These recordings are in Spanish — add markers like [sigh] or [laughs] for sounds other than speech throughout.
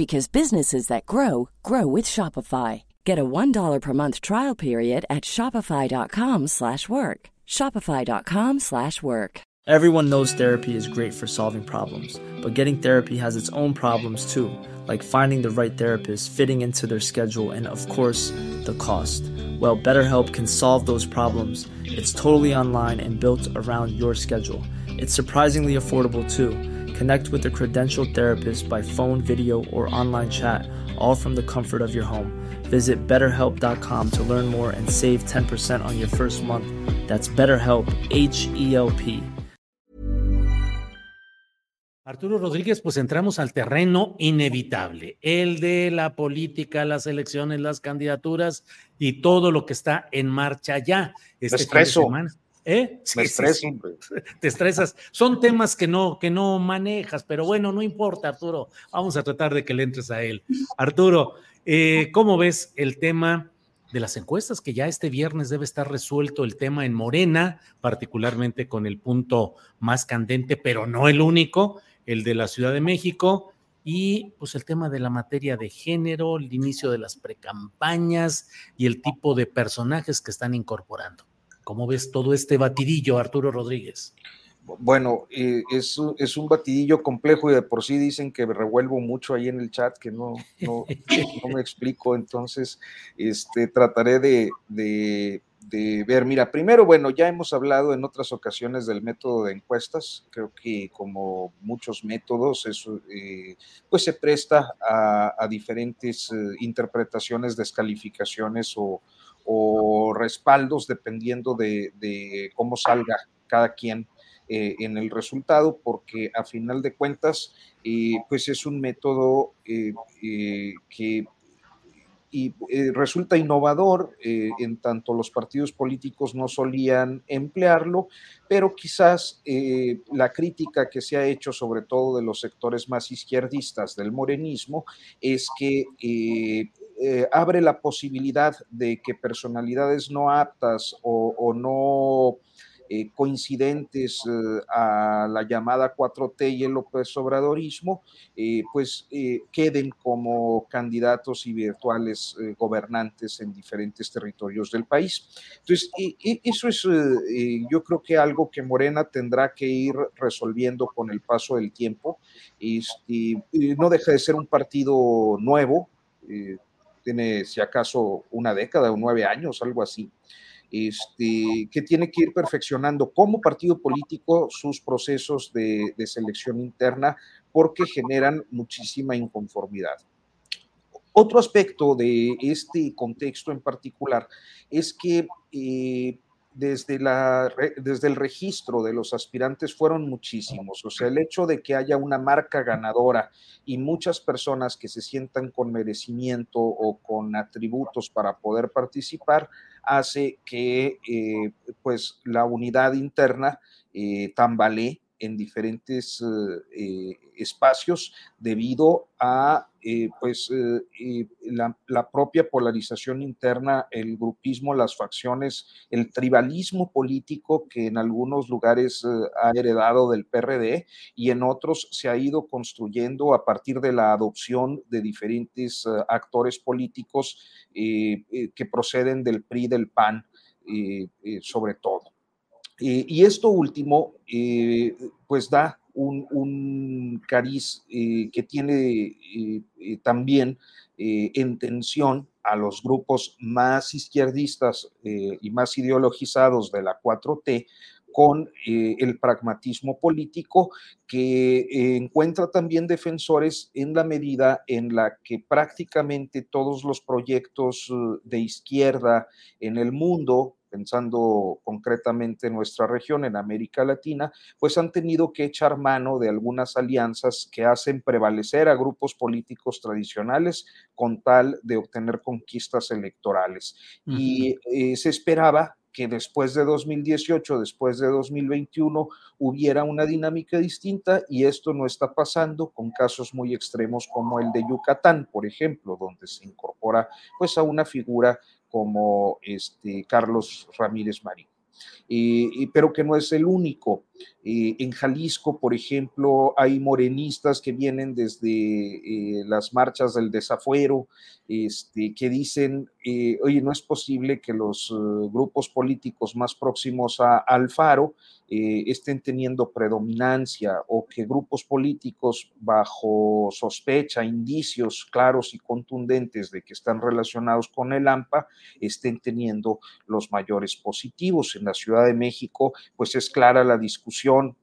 because businesses that grow grow with Shopify. Get a $1 per month trial period at shopify.com/work. shopify.com/work. Everyone knows therapy is great for solving problems, but getting therapy has its own problems too, like finding the right therapist, fitting into their schedule, and of course, the cost. Well, BetterHelp can solve those problems. It's totally online and built around your schedule. It's surprisingly affordable too. Connect with a credentialed therapist by phone, video, or online chat, all from the comfort of your home. Visit betterhelp.com to learn more and save 10% on your first month. That's BetterHelp, H E L P. Arturo Rodríguez, pues entramos al terreno inevitable, el de la política, las elecciones, las candidaturas y todo lo que está en marcha ya. Este fin de semana. ¿Eh? Me estreso, [laughs] Te estresas. Son temas que no, que no manejas, pero bueno, no importa, Arturo. Vamos a tratar de que le entres a él. Arturo, eh, ¿cómo ves el tema de las encuestas? Que ya este viernes debe estar resuelto el tema en Morena, particularmente con el punto más candente, pero no el único, el de la Ciudad de México. Y pues el tema de la materia de género, el inicio de las precampañas y el tipo de personajes que están incorporando. ¿Cómo ves todo este batidillo, Arturo Rodríguez? Bueno, eh, es, un batidillo complejo y de por sí dicen que revuelvo mucho ahí en el chat, que no, no, me explico, entonces este, trataré de, ver. Mira, primero, bueno, ya hemos hablado en otras ocasiones del método de encuestas, creo que como muchos métodos, eso eh, pues se presta a, a diferentes eh, interpretaciones, descalificaciones o o respaldos dependiendo de, cómo salga cada quien eh, en el resultado, porque a final de cuentas, eh, pues es un método eh, que resulta innovador, en tanto los partidos políticos no solían emplearlo, pero quizás la crítica que se ha hecho, sobre todo de los sectores más izquierdistas del morenismo, es que eh, abre la posibilidad de que personalidades no aptas o, no eh, coincidentes eh, a la llamada 4T y el López Obradorismo, pues queden como candidatos y virtuales gobernantes en diferentes territorios del país. Entonces, eso es yo creo que algo que Morena tendrá que ir resolviendo con el paso del tiempo. y no deja de ser un partido nuevo tiene si acaso una década o nueve años, algo así, este, que tiene que ir perfeccionando como partido político sus procesos de, selección interna porque generan muchísima inconformidad. Otro aspecto de este contexto en particular es que eh, desde, la, desde el registro de los aspirantes fueron muchísimos. O sea, el hecho de que haya una marca ganadora y muchas personas que se sientan con merecimiento o con atributos para poder participar hace que eh, pues la unidad interna eh, tambalee en diferentes eh, espacios debido a eh, pues, eh, la, propia polarización interna, el grupismo, las facciones, el tribalismo político que en algunos lugares ha heredado del PRD y en otros se ha ido construyendo a partir de la adopción de diferentes actores políticos que proceden del PRI, del PAN, sobre todo. Eh, y esto último, eh, pues da un, cariz eh, que tiene también en tensión a los grupos más izquierdistas y más ideologizados de la 4T, con el pragmatismo político que encuentra también defensores en la medida en la que prácticamente todos los proyectos de izquierda en el mundo, pensando concretamente en nuestra región, en América Latina, pues han tenido que echar mano de algunas alianzas que hacen prevalecer a grupos políticos tradicionales con tal de obtener conquistas electorales. Y se esperaba que después de 2018, después de 2021, hubiera una dinámica distinta y esto no está pasando con casos muy extremos como el de Yucatán, por ejemplo, donde se incorpora pues a una figura como este Carlos Ramírez Marín. y pero que no es el único. En Jalisco, por ejemplo, hay morenistas que vienen desde eh, las marchas del desafuero, este, que dicen, eh, oye, no es posible que los eh, grupos políticos más próximos a Alfaro estén teniendo predominancia o que grupos políticos bajo sospecha, indicios claros y contundentes de que están relacionados con el AMPA estén teniendo los mayores positivos. En la Ciudad de México, pues es clara la discusión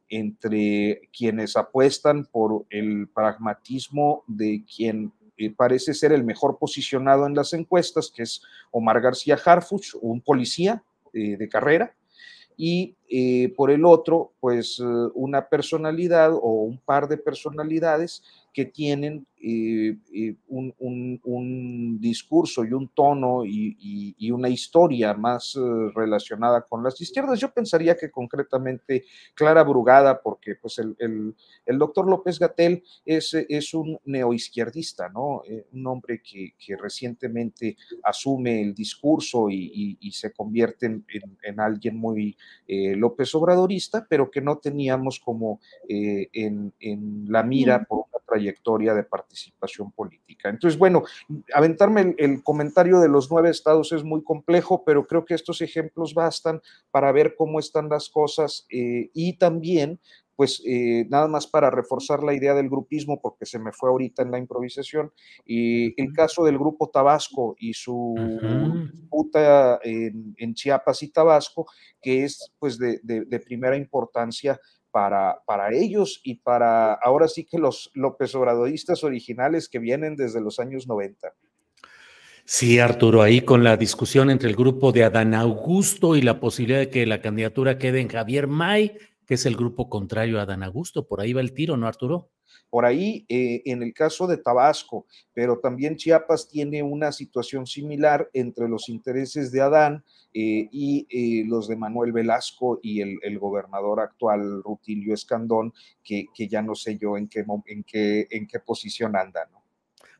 entre quienes apuestan por el pragmatismo de quien eh, parece ser el mejor posicionado en las encuestas, que es Omar García Harfuch, un policía eh, de carrera, y eh, por el otro, pues una personalidad o un par de personalidades que tienen eh, eh, un, discurso y un tono y, una historia más eh, relacionada con las izquierdas. Yo pensaría que concretamente Clara Brugada, porque pues el, doctor López Gatel es, es un neoizquierdista, ¿no? un hombre que, recientemente asume el discurso y, se convierte en, alguien muy López Obradorista, pero que no teníamos como en, en, la mira por una trayectoria de participación política. Entonces, bueno, aventarme el, comentario de los nueve estados es muy complejo, pero creo que estos ejemplos bastan para ver cómo están las cosas eh, y también pues eh, nada más para reforzar la idea del grupismo, porque se me fue ahorita en la improvisación, y el caso del grupo Tabasco y su disputa en, Chiapas y Tabasco, que es pues de, de primera importancia para, para ellos y para ahora sí que los López Obradoristas originales que vienen desde los años 90. Sí, Arturo, ahí con la discusión entre el grupo de Adán Augusto y la posibilidad de que la candidatura quede en Javier May, que es el grupo contrario a Adán Augusto. Por ahí va el tiro, ¿no, Arturo? Por ahí, eh, en el caso de Tabasco, pero también Chiapas tiene una situación similar entre los intereses de Adán eh, y eh, los de Manuel Velasco y el, gobernador actual Rutilio Escandón, que, ya no sé yo en qué, en qué, en qué posición anda, ¿no?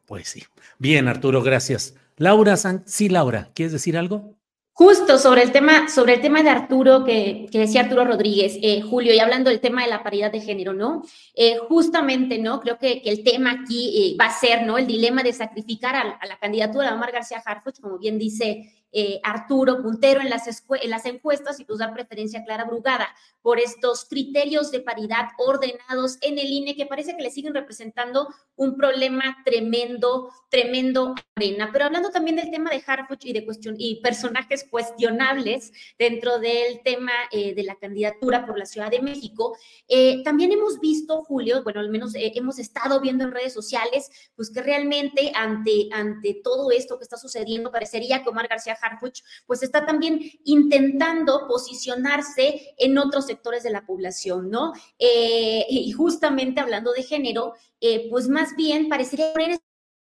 Pues sí. Bien, Arturo, gracias. Laura, sí, Laura, ¿quieres decir algo? Justo sobre el tema, sobre el tema de Arturo, que, decía Arturo Rodríguez, eh, Julio, y hablando del tema de la paridad de género, ¿no? Eh, justamente, ¿no? Creo que, el tema aquí va a ser, ¿no? El dilema de sacrificar a, la candidatura de Omar García Harfuch, como bien dice eh, Arturo, puntero en las, en las encuestas y pues dar preferencia a Clara Brugada por estos criterios de paridad ordenados en el INE que parece que le siguen representando un problema tremendo, tremendo arena. Pero hablando también del tema de Harfuch y de cuestión y personajes cuestionables dentro del tema eh, de la candidatura por la Ciudad de México, eh, también hemos visto, Julio, bueno, al menos hemos estado viendo en redes sociales, pues que realmente ante, ante todo esto que está sucediendo, parecería que Omar García Harfuch, pues está también intentando posicionarse en otros sectores de la población, ¿no? Eh, y justamente hablando de género, eh, pues más bien parecería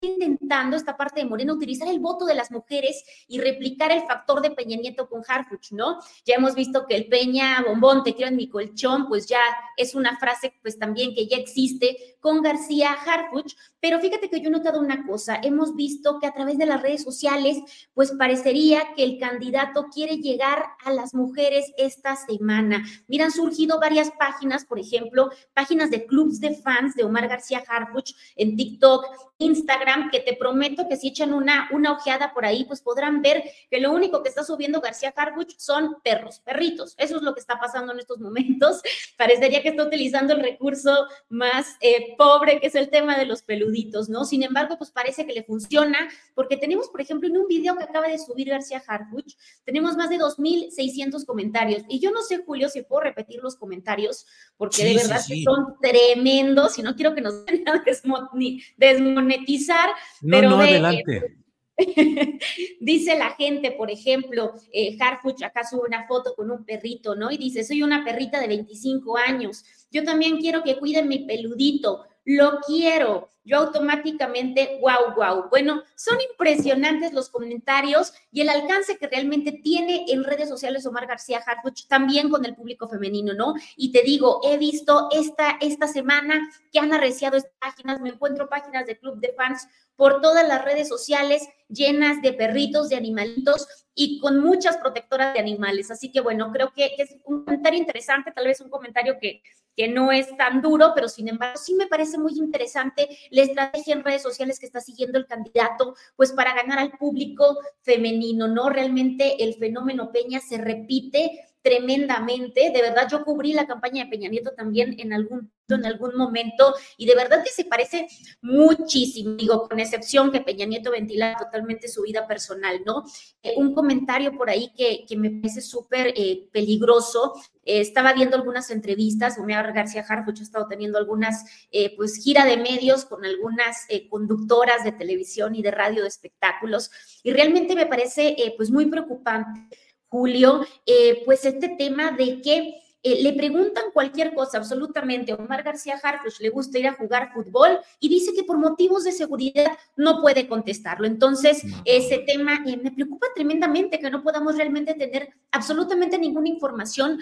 intentando esta parte de Moreno utilizar el voto de las mujeres y replicar el factor de Peña Nieto con Harfuch, ¿no? Ya hemos visto que el Peña Bombón, te quiero en mi colchón, pues ya es una frase pues también que ya existe con García Harfuch, pero fíjate que yo he notado una cosa, hemos visto que a través de las redes sociales pues parecería que el candidato quiere llegar a las mujeres esta semana. Mira, han surgido varias páginas, por ejemplo, páginas de clubs de fans de Omar García Harfuch en TikTok, Instagram, Instagram, que te prometo que si echan una, una ojeada por ahí, pues podrán ver que lo único que está subiendo García Harbuch son perros, perritos. Eso es lo que está pasando en estos momentos. [laughs] Parecería que está utilizando el recurso más eh, pobre, que es el tema de los peluditos, ¿no? Sin embargo, pues parece que le funciona, porque tenemos, por ejemplo, en un video que acaba de subir García Harbuch, tenemos más de 2.600 comentarios. Y yo no sé, Julio, si puedo repetir los comentarios, porque de verdad que son tremendos y no quiero que nos [laughs] vayan No, pero no, adelante. [laughs] dice la gente, por ejemplo, eh, Harfuch acá sube una foto con un perrito, ¿no? Y dice, soy una perrita de 25 años, yo también quiero que cuiden mi peludito, lo quiero. Yo automáticamente, wow, wow. Bueno, son impresionantes los comentarios y el alcance que realmente tiene en redes sociales Omar García Harfuch, también con el público femenino, ¿no? Y te digo, he visto esta, esta semana que han arreciado estas páginas, me encuentro páginas de club de fans por todas las redes sociales llenas de perritos, de animalitos y con muchas protectoras de animales. Así que bueno, creo que es un comentario interesante, tal vez un comentario que, que no es tan duro, pero sin embargo sí me parece muy interesante la estrategia en redes sociales que está siguiendo el candidato, pues para ganar al público femenino, ¿no? Realmente el fenómeno Peña se repite tremendamente. De verdad, yo cubrí la campaña de Peña Nieto también en algún, en algún momento y de verdad que se parece muchísimo, digo, con excepción que Peña Nieto ventila totalmente su vida personal, ¿no? Eh, un comentario por ahí que, que me parece súper eh, peligroso. Eh, estaba viendo algunas entrevistas, Omar García Harfuch ha estado teniendo algunas, pues, gira de medios con algunas conductoras de televisión y de radio de espectáculos y realmente me parece, pues, muy preocupante Julio, eh, pues este tema de que eh, le preguntan cualquier cosa, absolutamente. Omar García Harfuch le gusta ir a jugar fútbol y dice que por motivos de seguridad no puede contestarlo. Entonces, ese tema eh, me preocupa tremendamente que no podamos realmente tener absolutamente ninguna información.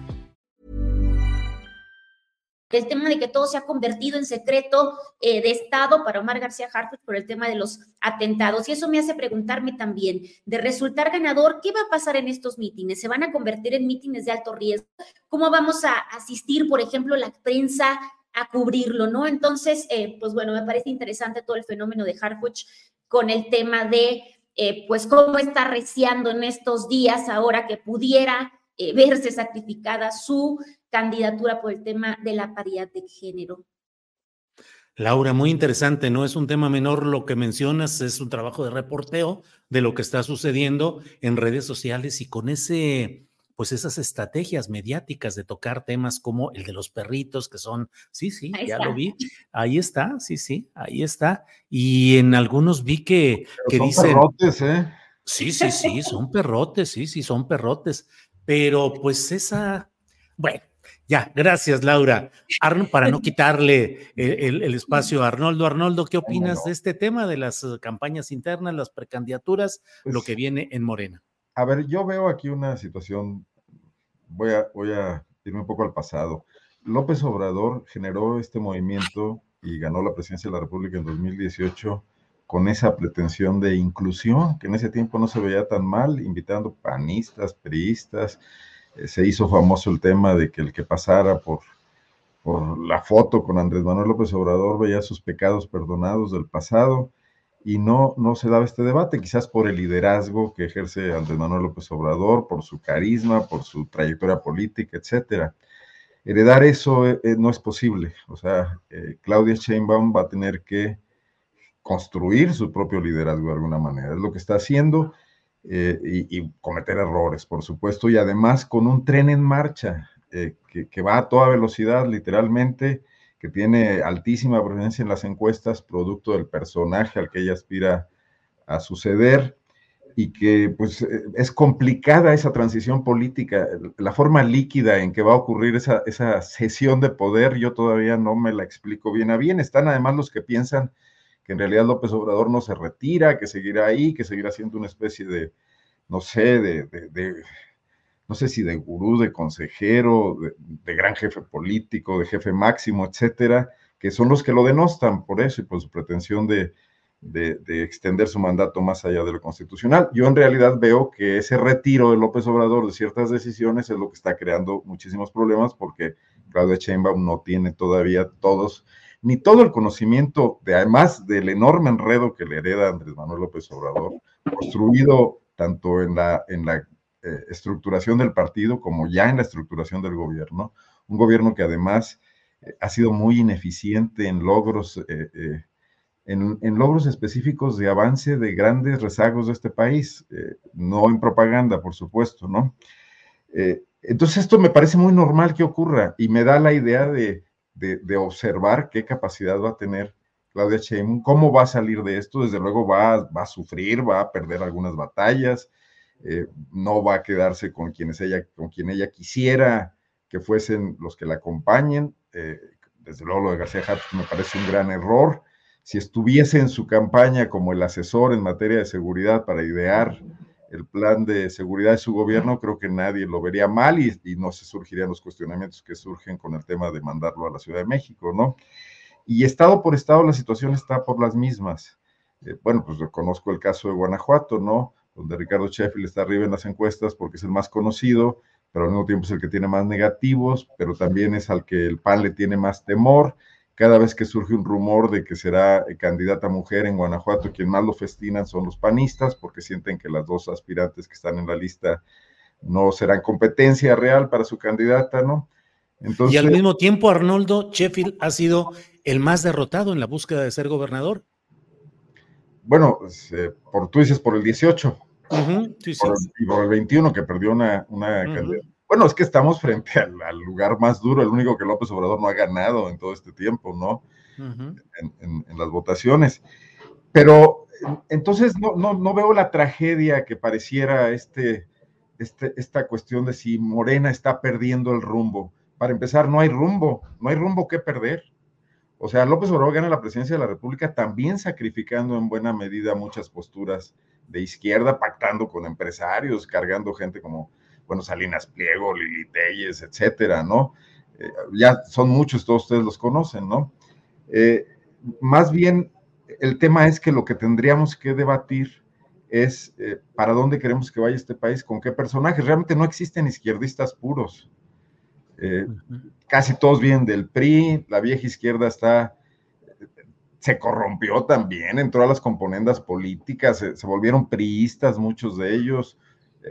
el tema de que todo se ha convertido en secreto eh, de Estado para Omar García Harfuch por el tema de los atentados. Y eso me hace preguntarme también, de resultar ganador, ¿qué va a pasar en estos mítines? ¿Se van a convertir en mítines de alto riesgo? ¿Cómo vamos a asistir, por ejemplo, la prensa a cubrirlo, ¿no? Entonces, eh, pues bueno, me parece interesante todo el fenómeno de Harfuch con el tema de, eh, pues, cómo está reciando en estos días ahora que pudiera verse sacrificada su candidatura por el tema de la paridad de género. Laura, muy interesante, no es un tema menor lo que mencionas, es un trabajo de reporteo de lo que está sucediendo en redes sociales y con ese, pues esas estrategias mediáticas de tocar temas como el de los perritos, que son, sí, sí, ya lo vi, ahí está, sí, sí, ahí está. Y en algunos vi que, que son dicen... Perrotes, ¿eh? Sí, sí, sí, son perrotes, sí, sí, son perrotes, pero pues esa, bueno, ya, gracias, Laura. para no [laughs] quitarle el, espacio a Arnoldo. Arnoldo, ¿qué opinas de este tema de las eh, campañas internas, las precandidaturas, lo pues que viene en Morena? A ver, yo veo aquí una situación, voy a, voy a irme un poco al pasado. López Obrador generó este movimiento y ganó la presidencia de la República en 2018 con esa pretensión de inclusión, que en ese tiempo no se veía tan mal, invitando panistas, priistas, se hizo famoso el tema de que el que pasara por, por la foto con Andrés Manuel López Obrador veía sus pecados perdonados del pasado y no, no se daba este debate, quizás por el liderazgo que ejerce Andrés Manuel López Obrador, por su carisma, por su trayectoria política, etcétera. heredar eso eh, eh, no es posible. O sea, eh, Claudia Sheinbaum va a tener que construir su propio liderazgo de alguna manera. Es lo que está haciendo y, y, cometer errores, por supuesto, y además con un tren en marcha que, que, va a toda velocidad, literalmente, que tiene altísima presencia en las encuestas, producto del personaje al que ella aspira a suceder y que pues eh, es complicada esa transición política, la forma líquida en que va a ocurrir esa, esa cesión de poder, yo todavía no me la explico bien a bien. Están además los que piensan en realidad López Obrador no se retira, que seguirá ahí, que seguirá siendo una especie de, no sé, de, no sé si de gurú, de consejero, de, de, gran jefe político, de jefe máximo, etcétera, que son los que lo denostan por eso y por su pretensión de, de, extender su mandato más allá de lo constitucional. Yo en realidad veo que ese retiro de López Obrador de ciertas decisiones es lo que está creando muchísimos problemas porque Claudia Sheinbaum no tiene todavía todos, ni todo el conocimiento, de, además del enorme enredo que le hereda Andrés Manuel López Obrador, construido tanto en la, en la eh, estructuración del partido como ya en la estructuración del gobierno, un gobierno que además eh, ha sido muy ineficiente en logros eh, en, logros específicos de avance de grandes rezagos de este país, no en propaganda, por supuesto, ¿no? Entonces esto me parece muy normal que ocurra y me da la idea de, observar qué capacidad va a tener Claudia Sheinbaum, cómo va a salir de esto, desde luego va, va a sufrir, va a perder algunas batallas, eh, no va a quedarse con quienes ella, con quien ella quisiera que fuesen los que la acompañen, desde luego lo de García Harfuch me parece un gran error, si estuviese en su campaña como el asesor en materia de seguridad para idear el plan de seguridad de su gobierno, creo que nadie lo vería mal y, no se surgirían los cuestionamientos que surgen con el tema de mandarlo a la Ciudad de México, ¿no? Y estado por estado la situación está por las mismas. Eh, bueno, pues conozco el caso de Guanajuato, ¿no? Donde Ricardo Sheffield está arriba en las encuestas porque es el más conocido, pero al mismo tiempo es el que tiene más negativos, pero también es al que el PAN le tiene más temor cada vez que surge un rumor de que será eh, candidata mujer en Guanajuato, quien más lo festinan son los panistas, porque sienten que las dos aspirantes que están en la lista no serán competencia real para su candidata, ¿no? Entonces, y al mismo tiempo, Arnoldo Sheffield ha sido el más derrotado en la búsqueda de ser gobernador. Bueno, eh, por, tú dices por el 18 y por el 21 que perdió una, una bueno, es que estamos frente [laughs] al, lugar más duro, el único que López Obrador no ha ganado en todo este tiempo, ¿no? en, las votaciones. Pero entonces no, no, no, veo la tragedia que pareciera este, este, esta cuestión de si Morena está perdiendo el rumbo. Para empezar, no hay rumbo, no hay rumbo que perder. O sea, López Obrador gana la presidencia de la República también sacrificando en buena medida muchas posturas de izquierda, pactando con empresarios, cargando gente como bueno, Salinas Pliego, Lili Telles, etcétera, ¿no? Eh, ya son muchos, todos ustedes los conocen, ¿no? Eh, más bien, el tema es que lo que tendríamos que debatir es eh, para dónde queremos que vaya este país, con qué personajes. Realmente no existen izquierdistas puros. Casi todos vienen del PRI, la vieja izquierda está, se corrompió también, entró a las componendas políticas, se, se volvieron priistas muchos de ellos,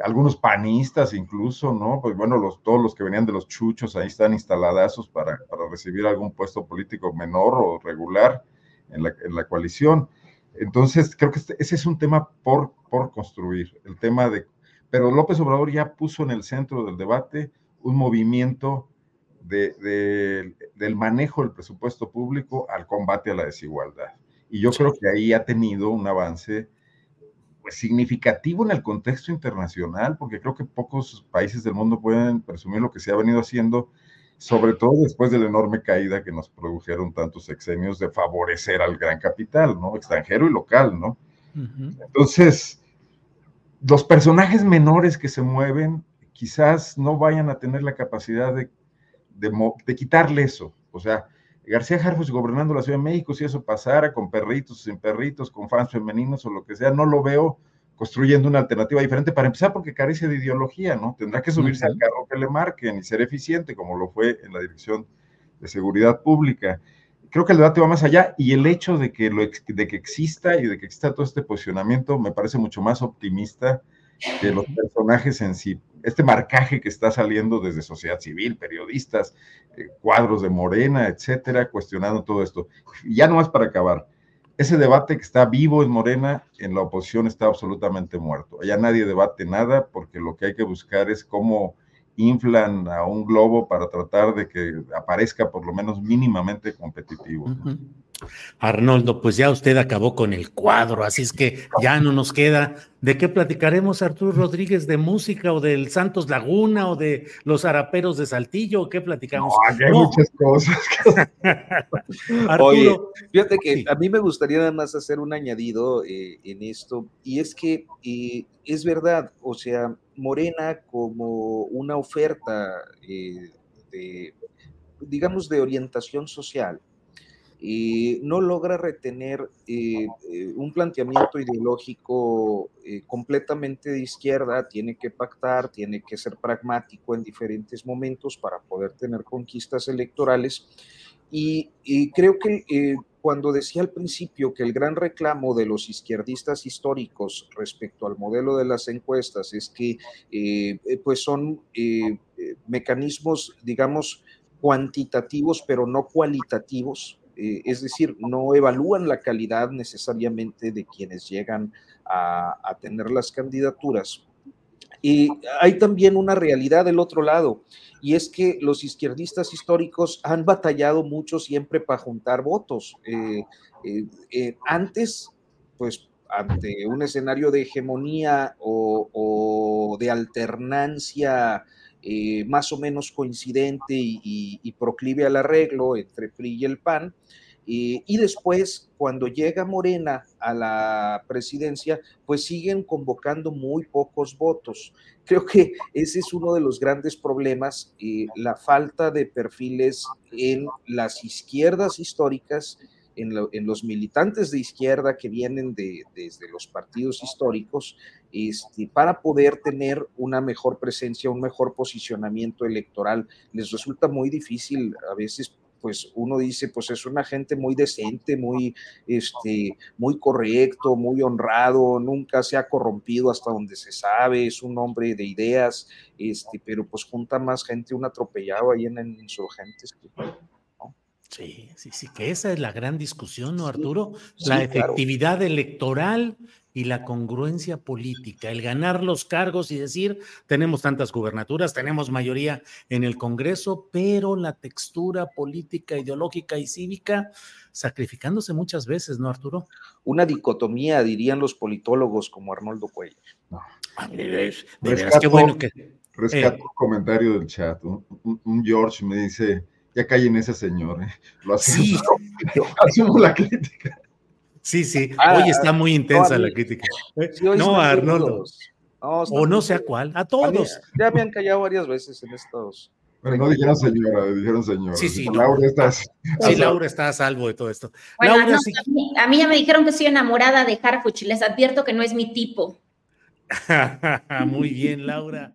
algunos panistas incluso, ¿no? Pues bueno, los, todos los que venían de los chuchos ahí están instaladazos para, para recibir algún puesto político menor o regular en la, en la coalición. Entonces, creo que este, ese es un tema por, por construir, el tema de... Pero López Obrador ya puso en el centro del debate un movimiento de, de, del manejo del presupuesto público al combate a la desigualdad. Y yo creo que ahí ha tenido un avance significativo en el contexto internacional, porque creo que pocos países del mundo pueden presumir lo que se ha venido haciendo, sobre todo después de la enorme caída que nos produjeron tantos sexenios de favorecer al gran capital, ¿no? Extranjero y local, ¿no? Entonces, los personajes menores que se mueven quizás no vayan a tener la capacidad de, de, quitarle eso. O sea, García Harfuch gobernando la Ciudad de México, si eso pasara con perritos, sin perritos, con fans femeninos o lo que sea, no lo veo construyendo una alternativa diferente, para empezar porque carece de ideología, ¿no? Tendrá que subirse al carro que le marquen y ser eficiente, como lo fue en la Dirección de Seguridad Pública. Creo que el debate va más allá y el hecho de que, lo, de que exista y de que exista todo este posicionamiento me parece mucho más optimista que los personajes en sí. este marcaje que está saliendo desde sociedad civil, periodistas, eh, cuadros de Morena, etcétera, cuestionando todo esto. Ya más para acabar, ese debate que está vivo en Morena, en la oposición está absolutamente muerto. Ya nadie debate nada porque lo que hay que buscar es cómo inflan a un globo para tratar de que aparezca por lo menos mínimamente competitivo. Arnoldo, pues ya usted acabó con el cuadro, así es que ya no nos queda. ¿De qué platicaremos, Arturo Rodríguez? ¿De música o del Santos Laguna o de los Araperos de Saltillo? ¿Qué platicamos? hay muchas cosas. [laughs] Oye, fíjate que a mí me gustaría nada más hacer un añadido eh, en esto, y es que eh, es verdad, o sea, Morena como una oferta eh, de, digamos, de orientación social no logra retener eh, eh, un planteamiento ideológico eh, completamente de izquierda, tiene que pactar, tiene que ser pragmático en diferentes momentos para poder tener conquistas electorales. Y, creo que cuando decía al principio que el gran reclamo de los izquierdistas históricos respecto al modelo de las encuestas es que pues son mecanismos, digamos, cuantitativos, pero no cualitativos, eh, es decir, no evalúan la calidad necesariamente de quienes llegan a, tener las candidaturas. Y hay también una realidad del otro lado, y es que los izquierdistas históricos han batallado mucho siempre para juntar votos. Eh, eh, antes, pues ante un escenario de hegemonía o de alternancia eh, más o menos coincidente y, proclive al arreglo entre PRI y el PAN. y después, cuando llega Morena a la presidencia, pues siguen convocando muy pocos votos. [laughs] Creo que ese es uno de los grandes problemas, eh, la falta de perfiles en las izquierdas históricas en, los militantes de izquierda que vienen de, desde los partidos históricos este, para poder tener una mejor presencia, un mejor posicionamiento electoral. Les resulta muy difícil a veces pues uno dice, pues es una gente muy decente, muy, este, muy correcto, muy honrado, nunca se ha corrompido hasta donde se sabe, es un hombre de ideas, este, pero pues junta más gente un atropellado ahí en, en insurgentes. Sí, sí, sí, que esa es la gran discusión, ¿no, Arturo? la efectividad electoral y la congruencia política, el ganar los cargos y decir, tenemos tantas gubernaturas, tenemos mayoría en el Congreso, pero la textura política, ideológica y cívica sacrificándose muchas veces, ¿no, Arturo? Una dicotomía, dirían los politólogos como Arnoldo Cuellar. No. de qué bueno que... Rescato eh, un comentario del chat. un George me dice ya callen ese señor, ¿eh? Lo [laughs] hacemos, sí. la crítica. Sí, sí, ah, hoy está muy intensa la crítica. ¿eh? no, Arnoldo. o no sé a cuál, a todos. ya me han callado varias veces en estos. Pero no dijeron señora, dijeron señora. Sí, sí. Laura está, sí, Laura está a salvo de todo esto. Bueno, a, mí, ya me dijeron que soy enamorada de Harfuch. Les advierto que no es mi tipo. [laughs] Muy bien, Laura.